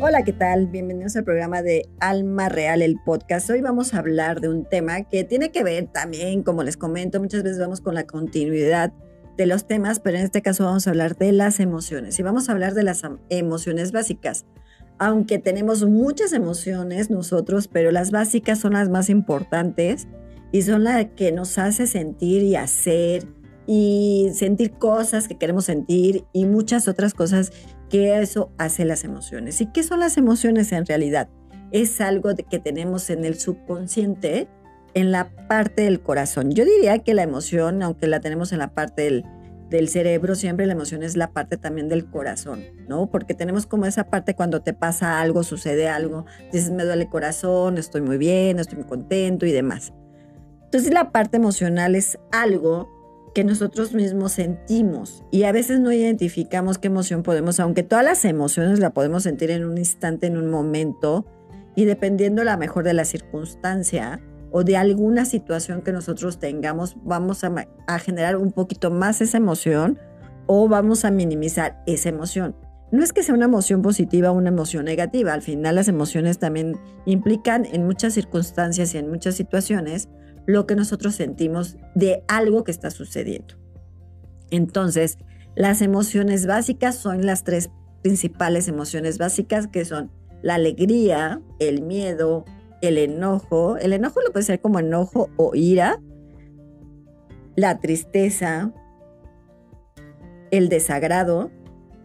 Hola, ¿qué tal? Bienvenidos al programa de Alma Real, el podcast. Hoy vamos a hablar de un tema que tiene que ver también, como les comento, muchas veces vamos con la continuidad de los temas, pero en este caso vamos a hablar de las emociones y vamos a hablar de las emociones básicas. Aunque tenemos muchas emociones nosotros, pero las básicas son las más importantes y son las que nos hace sentir y hacer y sentir cosas que queremos sentir y muchas otras cosas que eso hace las emociones. ¿Y qué son las emociones en realidad? Es algo que tenemos en el subconsciente, en la parte del corazón. Yo diría que la emoción, aunque la tenemos en la parte del, del cerebro, siempre la emoción es la parte también del corazón, ¿no? Porque tenemos como esa parte cuando te pasa algo, sucede algo, dices, me duele el corazón, estoy muy bien, estoy muy contento y demás. Entonces la parte emocional es algo que nosotros mismos sentimos y a veces no identificamos qué emoción podemos, aunque todas las emociones la podemos sentir en un instante, en un momento y dependiendo la mejor de la circunstancia o de alguna situación que nosotros tengamos, vamos a, a generar un poquito más esa emoción o vamos a minimizar esa emoción. No es que sea una emoción positiva o una emoción negativa, al final las emociones también implican en muchas circunstancias y en muchas situaciones lo que nosotros sentimos de algo que está sucediendo. Entonces, las emociones básicas son las tres principales emociones básicas que son la alegría, el miedo, el enojo. El enojo lo puede ser como enojo o ira, la tristeza, el desagrado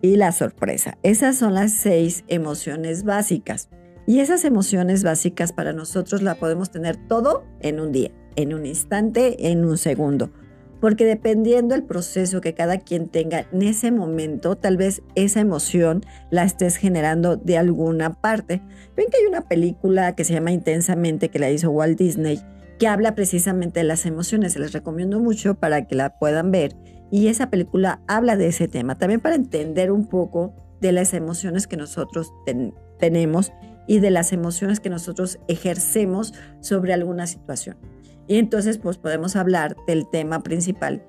y la sorpresa. Esas son las seis emociones básicas. Y esas emociones básicas para nosotros la podemos tener todo en un día en un instante, en un segundo. Porque dependiendo del proceso que cada quien tenga en ese momento, tal vez esa emoción la estés generando de alguna parte. Ven que hay una película que se llama Intensamente, que la hizo Walt Disney, que habla precisamente de las emociones. Se les recomiendo mucho para que la puedan ver. Y esa película habla de ese tema, también para entender un poco de las emociones que nosotros tenemos y de las emociones que nosotros ejercemos sobre alguna situación. Y entonces pues podemos hablar del tema principal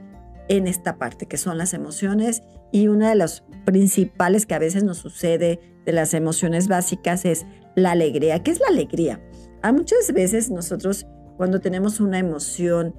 en esta parte, que son las emociones. Y una de las principales que a veces nos sucede de las emociones básicas es la alegría. ¿Qué es la alegría? A muchas veces nosotros cuando tenemos una emoción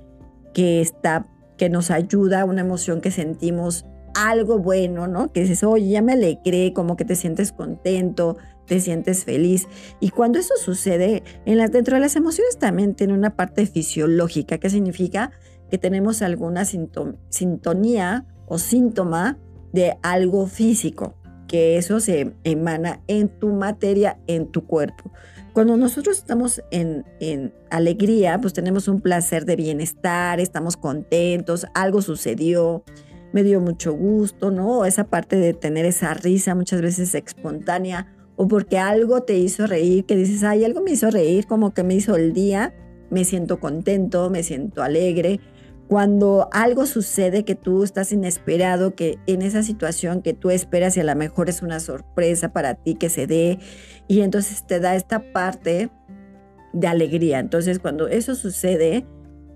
que está, que nos ayuda, una emoción que sentimos algo bueno, ¿no? Que dices, oye, ya me alegré, como que te sientes contento, te sientes feliz. Y cuando eso sucede, en las, dentro de las emociones también tiene una parte fisiológica, que significa que tenemos alguna sintonía o síntoma de algo físico, que eso se emana en tu materia, en tu cuerpo. Cuando nosotros estamos en, en, alegría, pues tenemos un placer de bienestar, estamos contentos, algo sucedió, me dio mucho gusto, ¿no? Esa parte de tener esa risa muchas veces espontánea o porque algo te hizo reír, que dices, ay, algo me hizo reír, como que me hizo el día, me siento contento, me siento alegre. Cuando algo sucede que tú estás inesperado, que en esa situación que tú esperas y a lo mejor es una sorpresa para ti que se dé, y entonces te da esta parte de alegría. Entonces cuando eso sucede,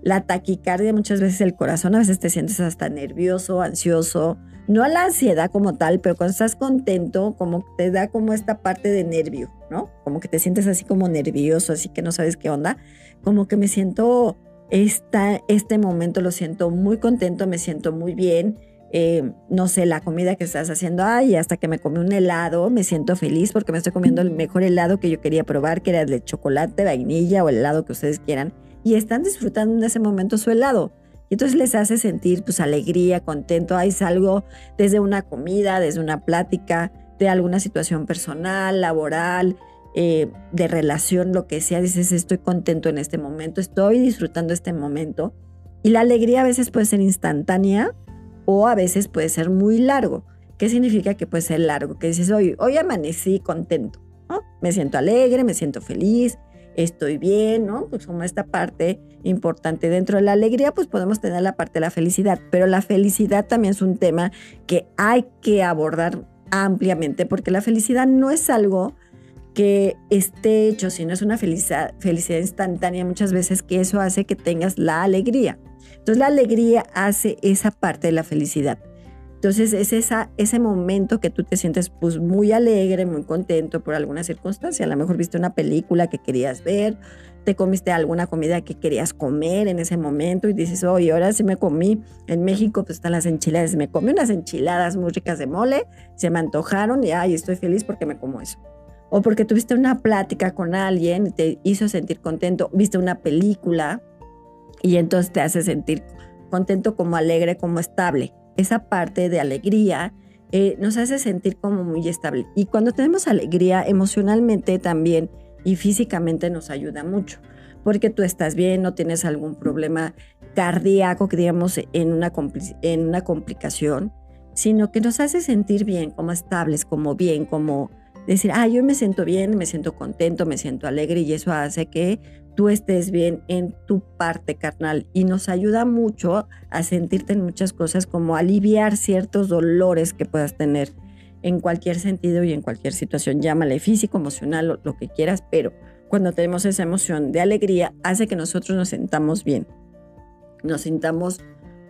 la taquicardia, muchas veces el corazón, a veces te sientes hasta nervioso, ansioso, no a la ansiedad como tal, pero cuando estás contento, como te da como esta parte de nervio, ¿no? Como que te sientes así como nervioso, así que no sabes qué onda, como que me siento, esta, este momento lo siento muy contento, me siento muy bien, eh, no sé, la comida que estás haciendo, ay, hasta que me comí un helado, me siento feliz porque me estoy comiendo el mejor helado que yo quería probar, que era el de chocolate, vainilla o el helado que ustedes quieran y están disfrutando en ese momento su helado. Y entonces les hace sentir pues alegría, contento, ahí salgo desde una comida, desde una plática, de alguna situación personal, laboral, eh, de relación, lo que sea, dices estoy contento en este momento, estoy disfrutando este momento. Y la alegría a veces puede ser instantánea o a veces puede ser muy largo. ¿Qué significa que puede ser largo? Que dices, hoy, hoy amanecí contento, me siento alegre, me siento feliz, estoy bien, ¿no? Pues como esta parte importante. Dentro de la alegría, pues podemos tener la parte de la felicidad, pero la felicidad también es un tema que hay que abordar ampliamente, porque la felicidad no es algo que esté hecho, sino es una felicidad, felicidad instantánea muchas veces que eso hace que tengas la alegría. Entonces la alegría hace esa parte de la felicidad. Entonces es esa, ese momento que tú te sientes pues muy alegre, muy contento por alguna circunstancia. A lo mejor viste una película que querías ver, te comiste alguna comida que querías comer en ese momento y dices, oye, ahora sí me comí. En México pues están las enchiladas. Me comí unas enchiladas muy ricas de mole, se me antojaron y ay, estoy feliz porque me como eso. O porque tuviste una plática con alguien te hizo sentir contento, viste una película y entonces te hace sentir contento como alegre, como estable esa parte de alegría eh, nos hace sentir como muy estable. Y cuando tenemos alegría emocionalmente también y físicamente nos ayuda mucho, porque tú estás bien, no tienes algún problema cardíaco, que digamos, en una, en una complicación, sino que nos hace sentir bien, como estables, como bien, como decir, ah, yo me siento bien, me siento contento, me siento alegre y eso hace que tú estés bien en tu parte carnal y nos ayuda mucho a sentirte en muchas cosas como aliviar ciertos dolores que puedas tener en cualquier sentido y en cualquier situación, llámale físico, emocional, lo, que quieras, pero cuando tenemos esa emoción de alegría hace que nosotros nos sentamos bien, nos sintamos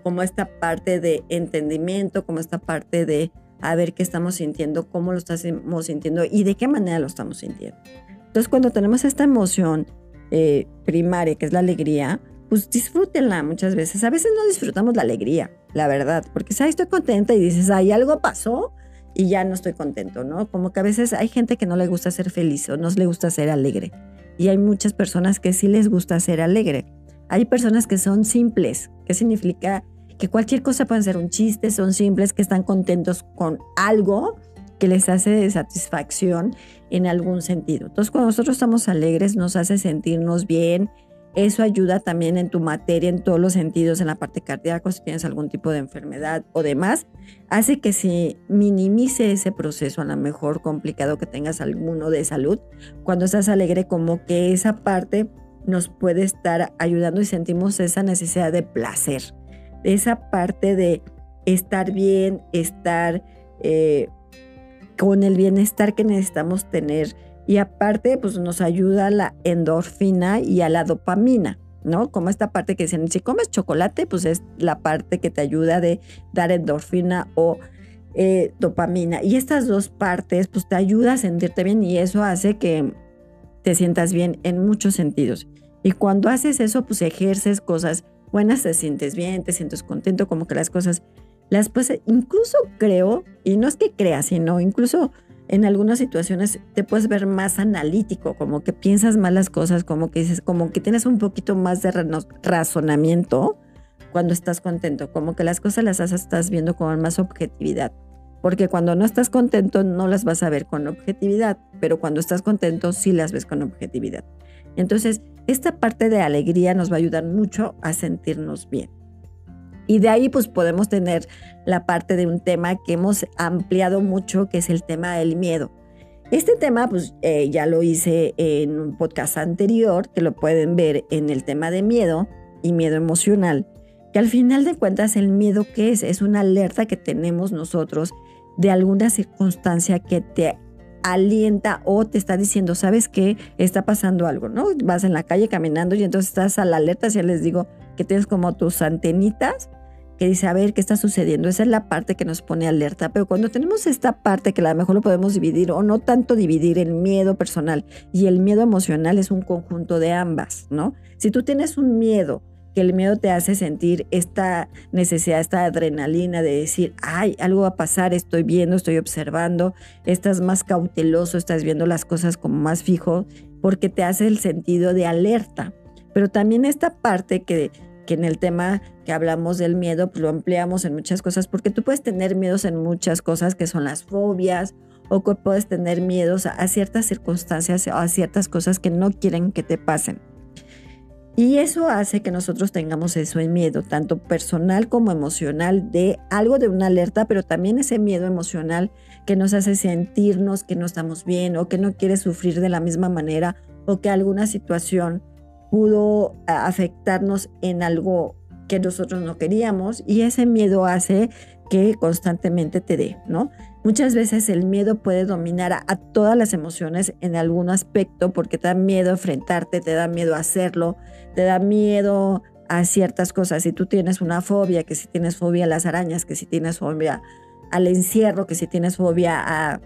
como esta parte de entendimiento, como esta parte de a ver qué estamos sintiendo, cómo lo estamos sintiendo y de qué manera lo estamos sintiendo. Entonces, cuando tenemos esta emoción eh, primaria, que es la alegría, pues disfrútenla muchas veces. A veces no disfrutamos la alegría, la verdad, porque si estoy contenta y dices, ay, algo pasó y ya no estoy contento, ¿no? Como que a veces hay gente que no le gusta ser feliz o no le gusta ser alegre. Y hay muchas personas que sí les gusta ser alegre. Hay personas que son simples, que significa que cualquier cosa puede ser un chiste, son simples, que están contentos con algo que les hace satisfacción en algún sentido. Entonces, cuando nosotros estamos alegres, nos hace sentirnos bien. Eso ayuda también en tu materia, en todos los sentidos, en la parte cardíaca, si tienes algún tipo de enfermedad o demás, hace que se minimice ese proceso, a lo mejor complicado que tengas alguno de salud. Cuando estás alegre, como que esa parte nos puede estar ayudando y sentimos esa necesidad de placer esa parte de estar bien, estar eh, con el bienestar que necesitamos tener. Y aparte, pues nos ayuda a la endorfina y a la dopamina, ¿no? Como esta parte que dicen, si comes chocolate, pues es la parte que te ayuda de dar endorfina o eh, dopamina. Y estas dos partes, pues te ayuda a sentirte bien y eso hace que te sientas bien en muchos sentidos. Y cuando haces eso, pues ejerces cosas buenas, te sientes bien, te sientes contento, como que las cosas, las pues incluso creo, y no es que creas, sino incluso en algunas situaciones te puedes ver más analítico, como que piensas más las cosas, como que dices, como que tienes un poquito más de razonamiento cuando estás contento, como que las cosas las estás viendo con más objetividad. Porque cuando no estás contento no las vas a ver con objetividad, pero cuando estás contento sí las ves con objetividad. Entonces, esta parte de alegría nos va a ayudar mucho a sentirnos bien. Y de ahí pues podemos tener la parte de un tema que hemos ampliado mucho, que es el tema del miedo. Este tema pues eh, ya lo hice en un podcast anterior, que lo pueden ver en el tema de miedo y miedo emocional, que al final de cuentas el miedo que es es una alerta que tenemos nosotros de alguna circunstancia que te alienta o te está diciendo, ¿sabes qué? Está pasando algo, ¿no? Vas en la calle caminando y entonces estás a la alerta, ya les digo que tienes como tus antenitas que dice, a ver, ¿qué está sucediendo? Esa es la parte que nos pone alerta, pero cuando tenemos esta parte que a lo mejor lo podemos dividir o no tanto dividir el miedo personal y el miedo emocional es un conjunto de ambas, ¿no? Si tú tienes un miedo que el miedo te hace sentir esta necesidad, esta adrenalina de decir, ay, algo va a pasar, estoy viendo, estoy observando, estás más cauteloso, estás viendo las cosas como más fijo, porque te hace el sentido de alerta. Pero también esta parte que, que en el tema que hablamos del miedo, pues lo empleamos en muchas cosas, porque tú puedes tener miedos en muchas cosas que son las fobias, o puedes tener miedos a ciertas circunstancias o a ciertas cosas que no quieren que te pasen. Y eso hace que nosotros tengamos eso en miedo, tanto personal como emocional, de algo de una alerta, pero también ese miedo emocional que nos hace sentirnos que no estamos bien o que no quiere sufrir de la misma manera o que alguna situación pudo afectarnos en algo que nosotros no queríamos y ese miedo hace que constantemente te dé, ¿no? Muchas veces el miedo puede dominar a, todas las emociones en algún aspecto porque te da miedo enfrentarte, te da miedo hacerlo, te da miedo a ciertas cosas. Si tú tienes una fobia, que si tienes fobia a las arañas, que si tienes fobia al encierro, que si tienes fobia a,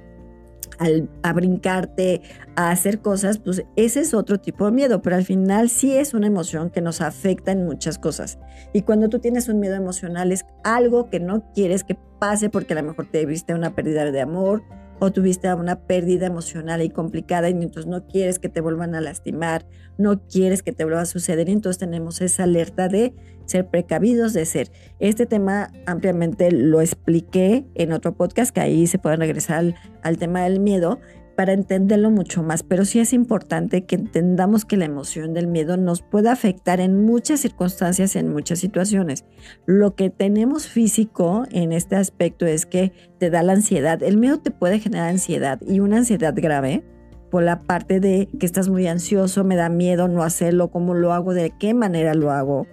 a, brincarte, a hacer cosas, pues ese es otro tipo de miedo, pero al final sí es una emoción que nos afecta en muchas cosas. Y cuando tú tienes un miedo emocional es algo que no quieres que pase porque a lo mejor te viste una pérdida de amor, o tuviste una pérdida emocional y complicada y entonces no quieres que te vuelvan a lastimar, no quieres que te vuelva a suceder y entonces tenemos esa alerta de ser precavidos, de ser. Este tema ampliamente lo expliqué en otro podcast que ahí se pueden regresar al, al tema del miedo, para entenderlo mucho más, pero sí es importante que entendamos que la emoción del miedo nos puede afectar en muchas circunstancias, en muchas situaciones. Lo que tenemos físico en este aspecto es que te da la ansiedad. El miedo te puede generar ansiedad y una ansiedad grave por la parte de que estás muy ansioso, me da miedo no hacerlo, cómo lo hago, de qué manera lo hago.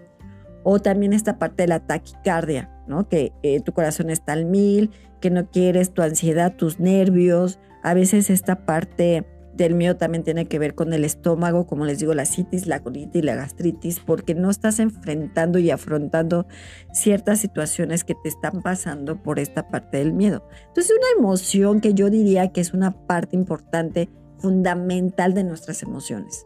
O también esta parte de la taquicardia, ¿no? Que eh, tu corazón está al mil, que no quieres, tu ansiedad, tus nervios, a veces esta parte del miedo también tiene que ver con el estómago, como les digo, la citis, la colitis, la gastritis, porque no estás enfrentando y afrontando ciertas situaciones que te están pasando por esta parte del miedo. Entonces, una emoción que yo diría que es una parte importante, fundamental de nuestras emociones,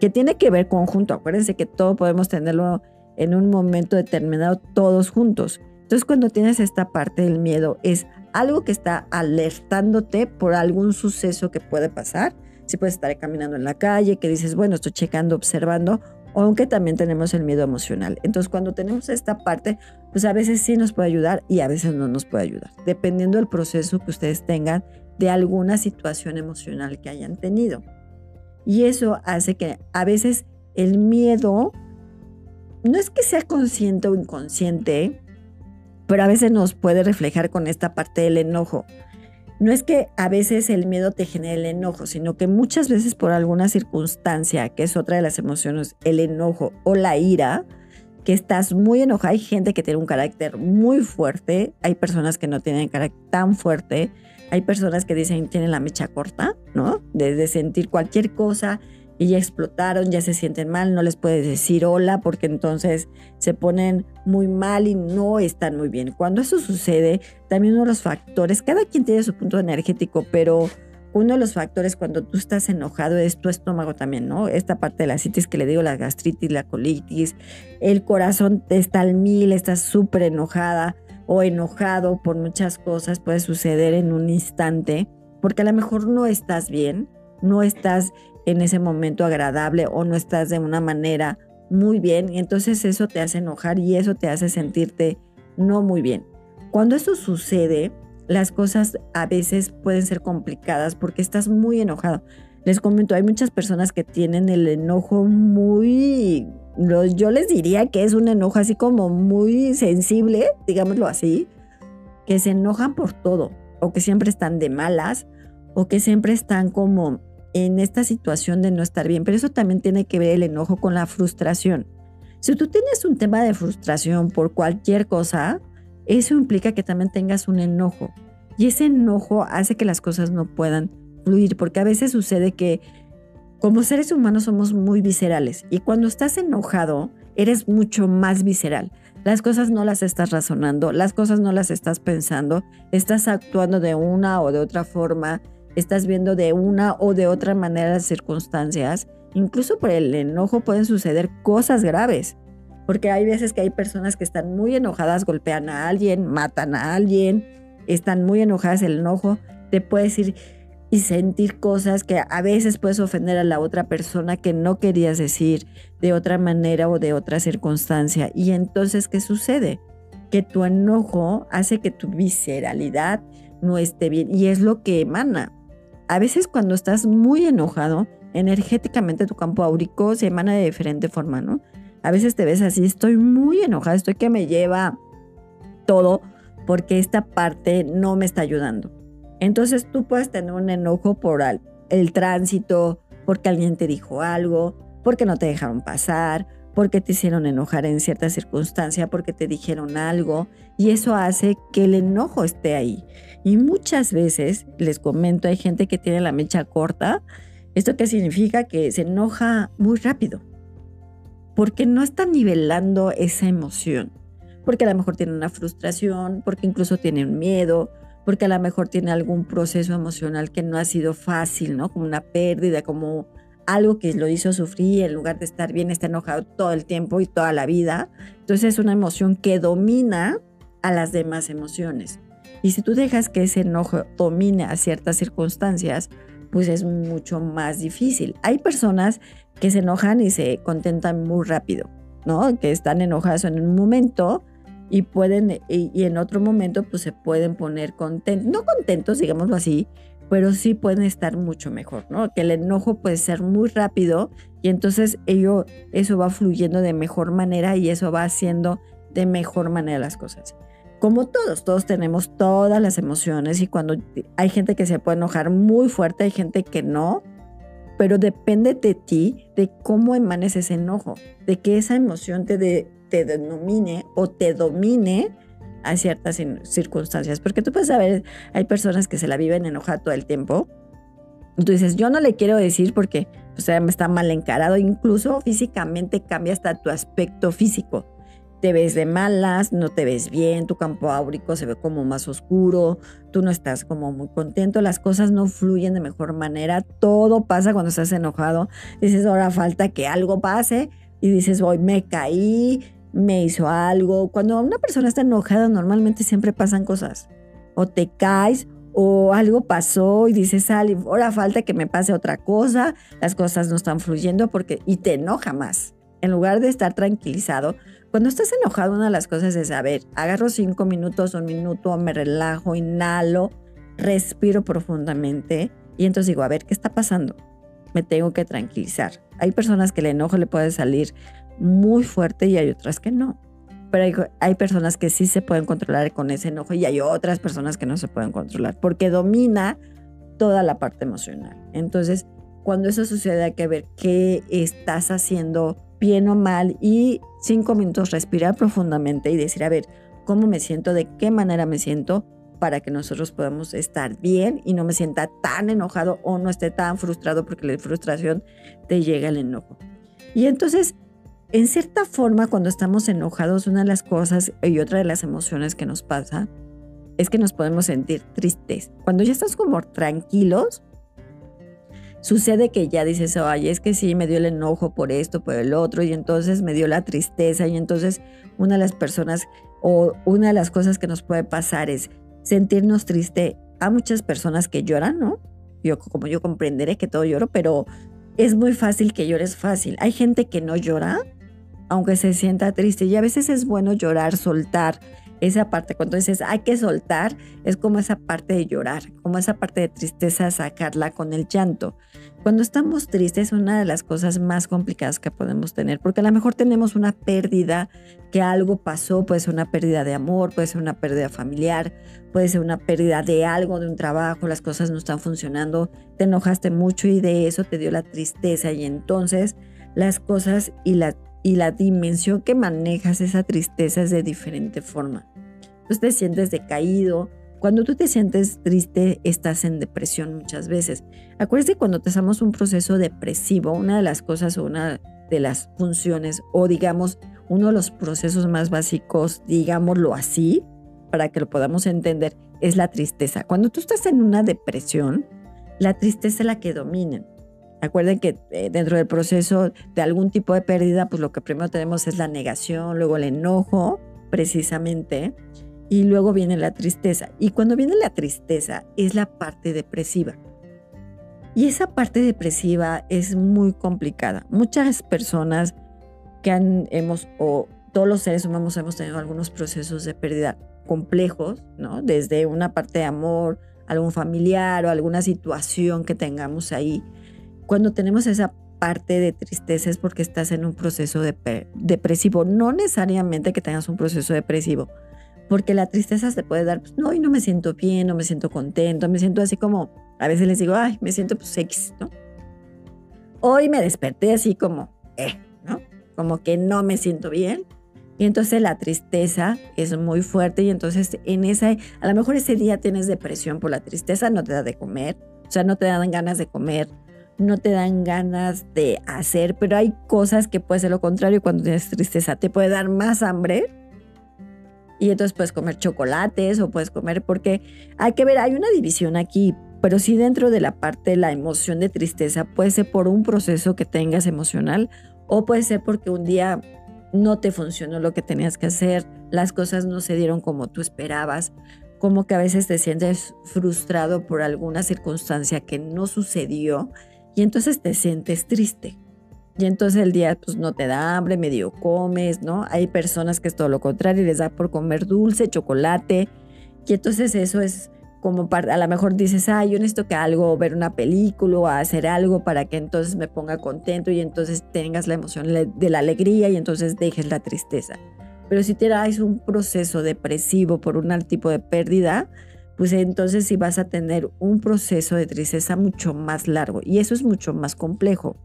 que tiene que ver conjunto. Acuérdense que todo podemos tenerlo en un momento determinado todos juntos. Entonces, cuando tienes esta parte del miedo, es algo que está alertándote por algún suceso que puede pasar. Si puedes estar caminando en la calle, que dices, bueno, estoy checando, observando, aunque también tenemos el miedo emocional. Entonces, cuando tenemos esta parte, pues a veces sí nos puede ayudar y a veces no nos puede ayudar, dependiendo del proceso que ustedes tengan de alguna situación emocional que hayan tenido. Y eso hace que a veces el miedo no es que sea consciente o inconsciente, pero a veces nos puede reflejar con esta parte del enojo. No es que a veces el miedo te genere el enojo, sino que muchas veces por alguna circunstancia, que es otra de las emociones, el enojo o la ira, que estás muy enojada. Hay gente que tiene un carácter muy fuerte, hay personas que no tienen carácter tan fuerte, hay personas que dicen tienen la mecha corta, ¿no? Desde sentir cualquier cosa y ya explotaron, ya se sienten mal, no les puedes decir hola porque entonces se ponen muy mal y no están muy bien. Cuando eso sucede, también uno de los factores, cada quien tiene su punto energético, pero uno de los factores cuando tú estás enojado es tu estómago también, ¿no? Esta parte de la citis que le digo, la gastritis, la colitis, el corazón está al mil, estás súper enojada o enojado por muchas cosas, puede suceder en un instante, porque a lo mejor no estás bien, no estás en ese momento agradable o no estás de una manera muy bien y entonces eso te hace enojar y eso te hace sentirte no muy bien. Cuando eso sucede, las cosas a veces pueden ser complicadas porque estás muy enojado. Les comento, hay muchas personas que tienen el enojo muy, yo les diría que es un enojo así como muy sensible, digámoslo así, que se enojan por todo o que siempre están de malas o que siempre están como en esta situación de no estar bien, pero eso también tiene que ver el enojo con la frustración. Si tú tienes un tema de frustración por cualquier cosa, eso implica que también tengas un enojo. Y ese enojo hace que las cosas no puedan fluir, porque a veces sucede que como seres humanos somos muy viscerales y cuando estás enojado eres mucho más visceral. Las cosas no las estás razonando, las cosas no las estás pensando, estás actuando de una o de otra forma estás viendo de una o de otra manera las circunstancias, incluso por el enojo pueden suceder cosas graves. Porque hay veces que hay personas que están muy enojadas, golpean a alguien, matan a alguien, están muy enojadas, el enojo te puede decir y sentir cosas que a veces puedes ofender a la otra persona que no querías decir de otra manera o de otra circunstancia. Y entonces, ¿qué sucede? Que tu enojo hace que tu visceralidad no esté bien y es lo que emana a veces cuando estás muy enojado, energéticamente tu campo áurico se emana de diferente forma, ¿no? A veces te ves así, estoy muy enojada, estoy que me lleva todo porque esta parte no me está ayudando. Entonces tú puedes tener un enojo por el tránsito, porque alguien te dijo algo, porque no te dejaron pasar, porque te hicieron enojar en cierta circunstancia, porque te dijeron algo, y eso hace que el enojo esté ahí. Y muchas veces, les comento, hay gente que tiene la mecha corta. ¿Esto qué significa? Que se enoja muy rápido. porque no está nivelando esa emoción. Porque a lo mejor tiene una frustración, porque incluso tiene un miedo, porque a lo mejor tiene algún proceso emocional que no ha sido fácil, ¿no? Como una pérdida, como algo que lo hizo sufrir, en lugar de estar bien, está enojado todo el tiempo y toda la vida. Entonces es una emoción que domina a las demás emociones. Y si tú dejas que ese enojo domine a ciertas circunstancias, pues es mucho más difícil. Hay personas que se enojan y se contentan muy rápido, ¿no? Que están enojadas en un momento y pueden, y, en otro momento pues se pueden poner contentos, no contentos, digámoslo así, pero sí pueden estar mucho mejor, ¿no? Que el enojo puede ser muy rápido y entonces ello, eso va fluyendo de mejor manera y eso va haciendo de mejor manera las cosas. Como todos, todos tenemos todas las emociones y cuando hay gente que se puede enojar muy fuerte, hay gente que no, pero depende de ti, de cómo emanes ese enojo, de que esa emoción te, de, te denomine o te domine a ciertas circunstancias. Porque tú puedes saber, hay personas que se la viven enojada todo el tiempo. Tú dices, yo no le quiero decir porque o sea, está mal encarado, incluso físicamente cambia hasta tu aspecto físico. Te ves de malas, no te ves bien, tu campo áurico se ve como más oscuro, tú no estás como muy contento, las cosas no fluyen de mejor manera, todo pasa cuando estás enojado. Dices, ahora falta que algo pase y dices, hoy me caí, me hizo algo. Cuando una persona está enojada, normalmente siempre pasan cosas. O te caes o algo pasó y dices, ahora falta que me pase otra cosa, las cosas no están fluyendo porque y te enoja más. En lugar de estar tranquilizado, cuando estás enojado, una de las cosas es, a ver, agarro cinco minutos, un minuto, me relajo, inhalo, respiro profundamente y entonces digo, a ver, ¿qué está pasando? Me tengo que tranquilizar. Hay personas que el enojo le puede salir muy fuerte y hay otras que no. Pero hay, personas que sí se pueden controlar con ese enojo y hay otras personas que no se pueden controlar porque domina toda la parte emocional. Entonces, cuando eso sucede hay que ver qué estás haciendo bien o mal y cinco minutos respirar profundamente y decir, a ver, ¿cómo me siento? ¿De qué manera me siento? para que nosotros podamos estar bien y no me sienta tan enojado o no esté tan frustrado porque la frustración te llega el enojo. Y entonces en cierta forma, cuando estamos enojados, una de las cosas y otra de las emociones que nos pasa es que nos podemos sentir tristes. Cuando ya estás como tranquilos, sucede que ya dices, ay, es que sí, me dio el enojo por esto, por el otro, y entonces me dio la tristeza, y entonces una de las personas o una de las cosas que nos puede pasar es sentirnos triste. A muchas personas que lloran, ¿no? Yo, como yo comprenderé que todo lloro, pero es muy fácil que llores fácil. Hay gente que no llora aunque se sienta triste. Y a veces es bueno llorar, soltar esa parte. Cuando dices hay que soltar, es como esa parte de llorar, como esa parte de tristeza, sacarla con el llanto. Cuando estamos tristes es una de las cosas más complicadas que podemos tener, porque a lo mejor tenemos una pérdida, que algo pasó, puede ser una pérdida de amor, puede ser una pérdida familiar, puede ser una pérdida de algo, de un trabajo, las cosas no están funcionando, te enojaste mucho y de eso te dio la tristeza y entonces las cosas y la y la dimensión que manejas esa tristeza es de diferente forma. Tú te sientes decaído. Cuando tú te sientes triste, estás en depresión muchas veces. Acuérdate cuando empezamos un proceso depresivo, una de las cosas o una de las funciones o digamos uno de los procesos más básicos, digámoslo así, para que lo podamos entender, es la tristeza. Cuando tú estás en una depresión, la tristeza es la que domina. Acuerden que eh, dentro del proceso de algún tipo de pérdida, pues lo que primero tenemos es la negación, luego el enojo, precisamente, y luego viene la tristeza. Y cuando viene la tristeza es la parte depresiva. Y esa parte depresiva es muy complicada. Muchas personas que hemos, o todos los seres humanos hemos tenido algunos procesos de pérdida complejos, ¿no? Desde una parte de amor, algún familiar o alguna situación que tengamos ahí cuando tenemos esa parte de tristeza es porque estás en un proceso depresivo. No necesariamente que tengas un proceso depresivo, porque la tristeza se puede dar, pues, no, y no me siento bien, no me siento contento, me siento así como, a veces les digo, ay, me siento pues X, ¿no? Hoy me desperté así como, eh, ¿no? Como que no me siento bien. Y entonces la tristeza es muy fuerte y entonces en esa, a lo mejor ese día tienes depresión por la tristeza, no te da de comer, o sea, no te dan ganas de comer, no te dan ganas de hacer, pero hay cosas que puede ser lo contrario cuando tienes tristeza, te puede dar más hambre. Y entonces puedes comer chocolates o puedes comer porque hay que ver, hay una división aquí, pero sí dentro de la parte de la emoción de tristeza puede ser por un proceso que tengas emocional o puede ser porque un día no te funcionó lo que tenías que hacer, las cosas no se dieron como tú esperabas, como que a veces te sientes frustrado por alguna circunstancia que no sucedió y entonces te sientes triste. Y entonces el día pues no te da hambre, medio comes, ¿no? Hay personas que es todo lo contrario, les da por comer dulce, chocolate. Y entonces eso es como para, a lo mejor dices, ah, yo necesito que algo, ver una película o hacer algo para que entonces me ponga contento y entonces tengas la emoción de la alegría y entonces dejes la tristeza. Pero si tienes un proceso depresivo por un tipo de pérdida, pues entonces sí vas a tener un proceso de tristeza mucho más largo y eso es mucho más complejo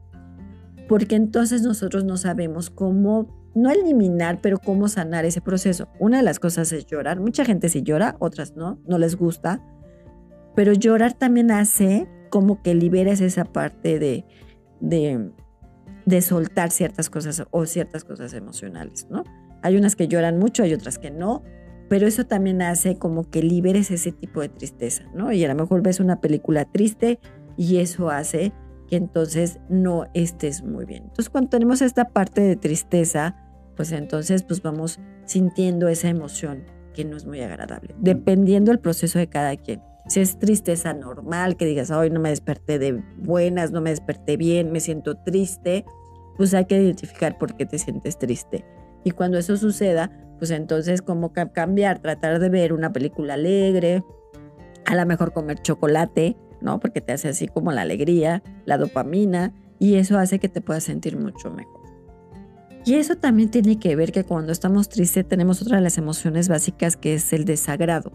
porque entonces nosotros no sabemos cómo, no eliminar, pero cómo sanar ese proceso. Una de las cosas es llorar. Mucha gente sí llora, otras no, no les gusta, pero llorar también hace como que liberes esa parte de, de, de soltar ciertas cosas o ciertas cosas emocionales, ¿no? Hay unas que lloran mucho, hay otras que no, pero eso también hace como que liberes ese tipo de tristeza, ¿no? Y a lo mejor ves una película triste y eso hace que entonces no estés muy bien. Entonces cuando tenemos esta parte de tristeza, pues entonces pues vamos sintiendo esa emoción que no es muy agradable, dependiendo del proceso de cada quien. Si es tristeza normal, que digas, hoy no me desperté de buenas, no me desperté bien, me siento triste, pues hay que identificar por qué te sientes triste. Y cuando eso suceda, pues entonces como cambiar, tratar de ver una película alegre, a lo mejor comer chocolate, ¿no? Porque te hace así como la alegría, la dopamina, y eso hace que te puedas sentir mucho mejor. Y eso también tiene que ver que cuando estamos tristes tenemos otra de las emociones básicas que es el desagrado.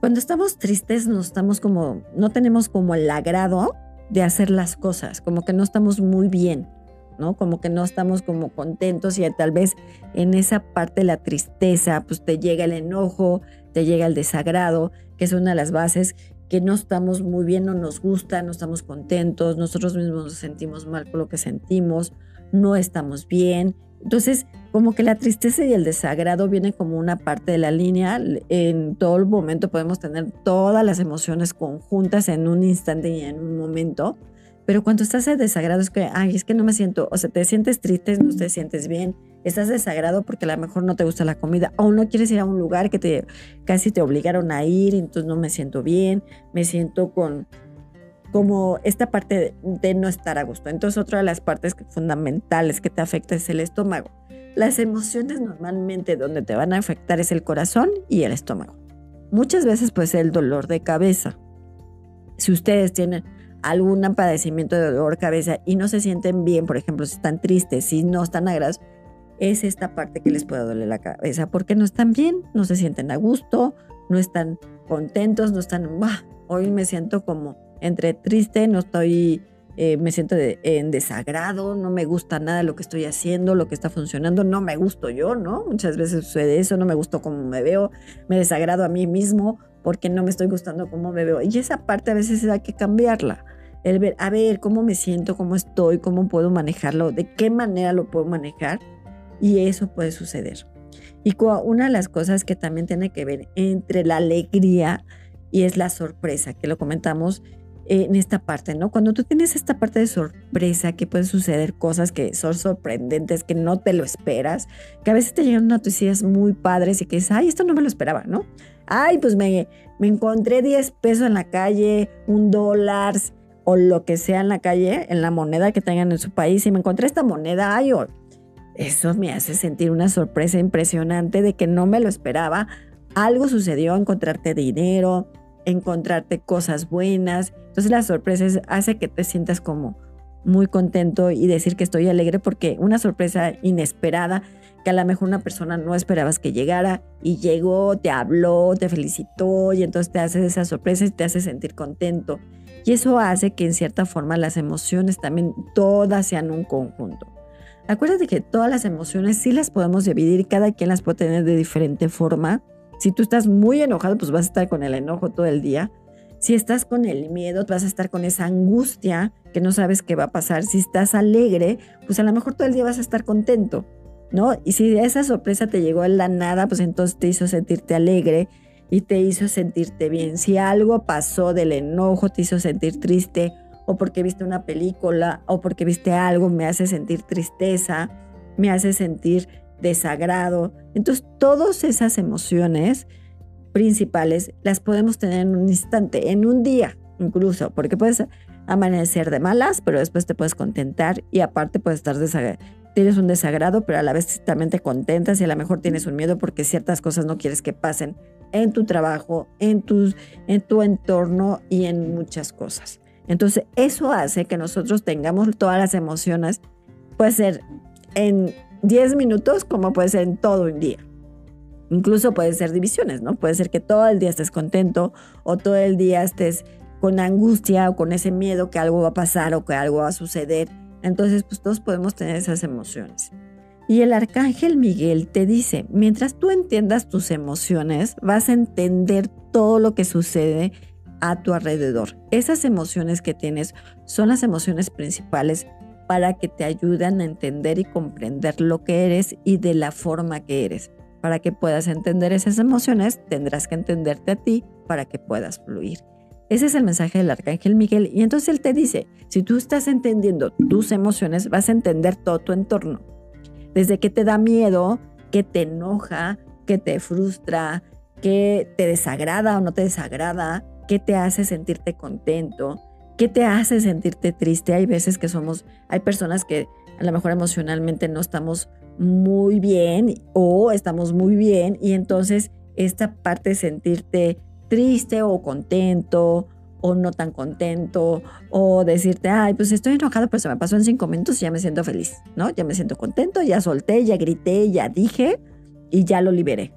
Cuando estamos tristes no estamos como, no tenemos como el agrado de hacer las cosas, como que no estamos muy bien, ¿no? Como que no estamos como contentos y tal vez en esa parte la tristeza, pues te llega el enojo, te llega el desagrado, que es una de las bases que no estamos muy bien, no nos gusta, no estamos contentos, nosotros mismos nos sentimos mal por lo que sentimos, no estamos bien. Entonces, como que la tristeza y el desagrado vienen como una parte de la línea. En todo momento podemos tener todas las emociones conjuntas en un instante y en un momento. Pero cuando estás desagrado es que, ay, es que no me siento, o sea, te sientes triste, no te sientes bien, estás desagrado porque a lo mejor no te gusta la comida o no quieres ir a un lugar que te casi te obligaron a ir, entonces no me siento bien, me siento con como esta parte de, no estar a gusto. Entonces otra de las partes fundamentales que te afecta es el estómago. Las emociones normalmente donde te van a afectar es el corazón y el estómago. Muchas veces pues el dolor de cabeza. Si ustedes tienen algún padecimiento de dolor de cabeza y no se sienten bien, por ejemplo, si están tristes, si no están agrados, es esta parte que les puede doler la cabeza, porque no están bien, no se sienten a gusto, no están contentos, no están, hoy me siento como entre triste, no estoy, eh, me siento en desagrado, no me gusta nada lo que estoy haciendo, lo que está funcionando, no me gusto yo, ¿no? Muchas veces sucede eso, no me gusto cómo me veo, me desagrado a mí mismo porque no me estoy gustando cómo me veo. Y esa parte a veces hay que cambiarla. El ver, a ver, cómo me siento, cómo estoy, cómo puedo manejarlo, de qué manera lo puedo manejar y eso puede suceder. Y una de las cosas que también tiene que ver entre la alegría y es la sorpresa, que lo comentamos en esta parte, ¿no? Cuando tú tienes esta parte de sorpresa, que pueden suceder cosas que son sorprendentes, que no te lo esperas, que a veces te llegan noticias muy padres y que dices, ay, esto no me lo esperaba, ¿no? Ay, pues me, me encontré 10 pesos en la calle, un dólar o lo que sea en la calle, en la moneda que tengan en su país, y me encontré esta moneda, ay, eso me hace sentir una sorpresa impresionante de que no me lo esperaba. Algo sucedió, encontrarte dinero, encontrarte cosas buenas. Entonces la sorpresa hace que te sientas como muy contento y decir que estoy alegre porque una sorpresa inesperada que a lo mejor una persona no esperabas que llegara y llegó, te habló, te felicitó y entonces te hace esa sorpresa y te hace sentir contento. Y eso hace que en cierta forma las emociones también todas sean un conjunto. Acuérdate que todas las emociones sí las podemos dividir, cada quien las puede tener de diferente forma. Si tú estás muy enojado, pues vas a estar con el enojo todo el día. Si estás con el miedo, vas a estar con esa angustia que no sabes qué va a pasar. Si estás alegre, pues a lo mejor todo el día vas a estar contento, ¿no? Y si esa sorpresa te llegó en la nada, pues entonces te hizo sentirte alegre y te hizo sentirte bien. Si algo pasó del enojo, te hizo sentir triste, o porque viste una película, o porque viste algo, me hace sentir tristeza, me hace sentir desagrado. Entonces, todas esas emociones principales las podemos tener en un instante, en un día incluso, porque puedes amanecer de malas, pero después te puedes contentar y aparte puedes estar tienes un desagrado, pero a la vez también te contentas y a lo mejor tienes un miedo porque ciertas cosas no quieres que pasen en tu trabajo, en, tus, en tu entorno y en muchas cosas. Entonces, eso hace que nosotros tengamos todas las emociones, puede ser en 10 minutos como puede ser en todo un día. Incluso puede ser divisiones, ¿no? Puede ser que todo el día estés contento o todo el día estés con angustia o con ese miedo que algo va a pasar o que algo va a suceder. Entonces, pues todos podemos tener esas emociones. Y el arcángel Miguel te dice, mientras tú entiendas tus emociones, vas a entender todo lo que sucede a tu alrededor. Esas emociones que tienes son las emociones principales para que te ayuden a entender y comprender lo que eres y de la forma que eres. Para que puedas entender esas emociones, tendrás que entenderte a ti para que puedas fluir. Ese es el mensaje del arcángel Miguel. Y entonces él te dice, si tú estás entendiendo tus emociones, vas a entender todo tu entorno. Desde que te da miedo, que te enoja, que te frustra, que te desagrada o no te desagrada, que te hace sentirte contento, que te hace sentirte triste. Hay veces que somos, hay personas que a lo mejor emocionalmente no estamos muy bien o estamos muy bien y entonces esta parte de sentirte triste o contento o no tan contento o decirte, ay, pues estoy enojado, pero se me pasó en cinco minutos y ya me siento feliz, ¿no? Ya me siento contento, ya solté, ya grité, ya dije y ya lo liberé.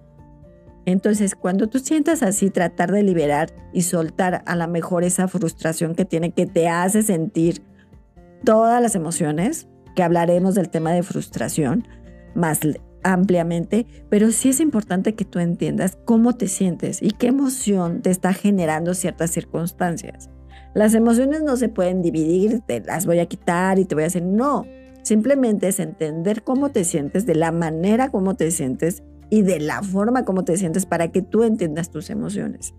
Entonces, cuando tú sientas así, tratar de liberar y soltar a la mejor esa frustración que tiene, que te hace sentir todas las emociones, que hablaremos del tema de frustración, más ampliamente, pero sí es importante que tú entiendas cómo te sientes y qué emoción te está generando ciertas circunstancias. Las emociones no se pueden dividir, te las voy a quitar y te voy a hacer, no, simplemente es entender cómo te sientes, de la manera como te sientes y de la forma como te sientes para que tú entiendas tus emociones.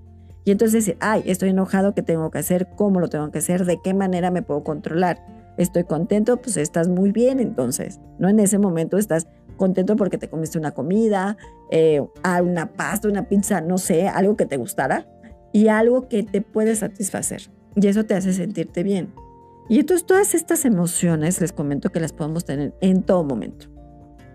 Y entonces decir, ay, estoy enojado, ¿qué tengo que hacer? ¿Cómo lo tengo que hacer? ¿De qué manera me puedo controlar? estoy contento, pues estás muy bien entonces, ¿no? En ese momento estás contento porque te comiste una comida, eh, una pasta, una pizza, no sé, algo que te gustara y algo que te puede satisfacer. Y eso te hace sentirte bien. Y entonces todas estas emociones, les comento que las podemos tener en todo momento,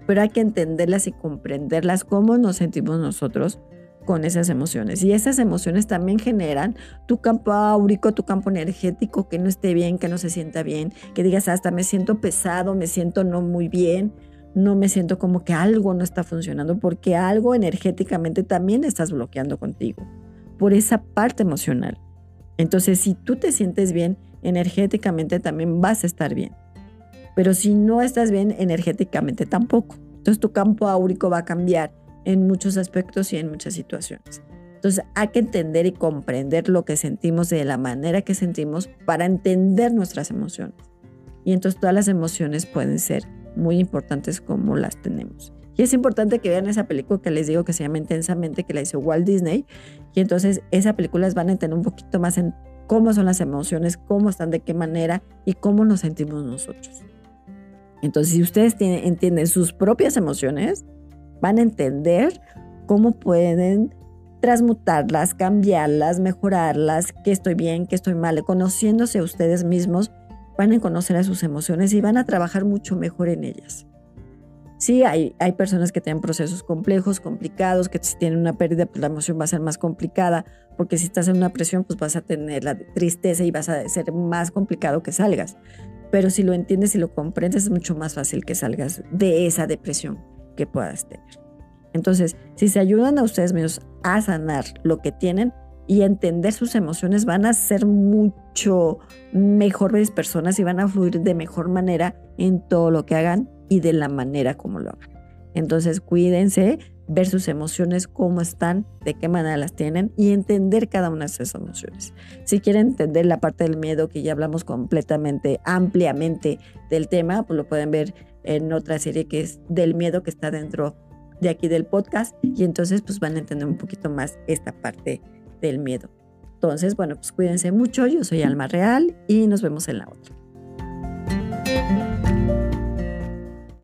pero hay que entenderlas y comprenderlas, cómo nos sentimos nosotros con esas emociones. Y esas emociones también generan tu campo áurico, tu campo energético que no esté bien, que no se sienta bien, que digas hasta me siento pesado, me siento no muy bien, no me siento como que algo no está funcionando, porque algo energéticamente también estás bloqueando contigo, por esa parte emocional. Entonces, si tú te sientes bien, energéticamente también vas a estar bien. Pero si no estás bien, energéticamente tampoco. Entonces tu campo áurico va a cambiar en muchos aspectos y en muchas situaciones. Entonces hay que entender y comprender lo que sentimos de la manera que sentimos para entender nuestras emociones. Y entonces todas las emociones pueden ser muy importantes como las tenemos. Y es importante que vean esa película que les digo que se llama Intensamente, que la hizo Walt Disney. Y entonces esa película les van a entender un poquito más en cómo son las emociones, cómo están, de qué manera y cómo nos sentimos nosotros. Entonces, si ustedes entienden sus propias emociones, van a entender cómo pueden transmutarlas, cambiarlas, mejorarlas, que estoy bien, que estoy mal, conociéndose ustedes mismos, van a conocer a sus emociones y van a trabajar mucho mejor en ellas. Sí, hay, hay personas que tienen procesos complejos, complicados, que si tienen una pérdida, pues la emoción va a ser más complicada, porque si estás en una presión, pues vas a tener la tristeza y vas a ser más complicado que salgas. Pero si lo entiendes y lo comprendes, es mucho más fácil que salgas de esa depresión que puedas tener. Entonces, si se ayudan a ustedes mismos a sanar lo que tienen y entender sus emociones, van a ser mucho mejores personas y van a fluir de mejor manera en todo lo que hagan y de la manera como lo hagan. Entonces, cuídense, ver sus emociones, cómo están, de qué manera las tienen y entender cada una de esas emociones. Si quieren entender la parte del miedo, que ya hablamos completamente, ampliamente del tema, pues lo pueden ver en otra serie que es del miedo que está dentro de aquí del podcast y entonces pues van a entender un poquito más esta parte del miedo. Entonces, bueno, pues cuídense mucho, yo soy Alma Real y nos vemos en la otra.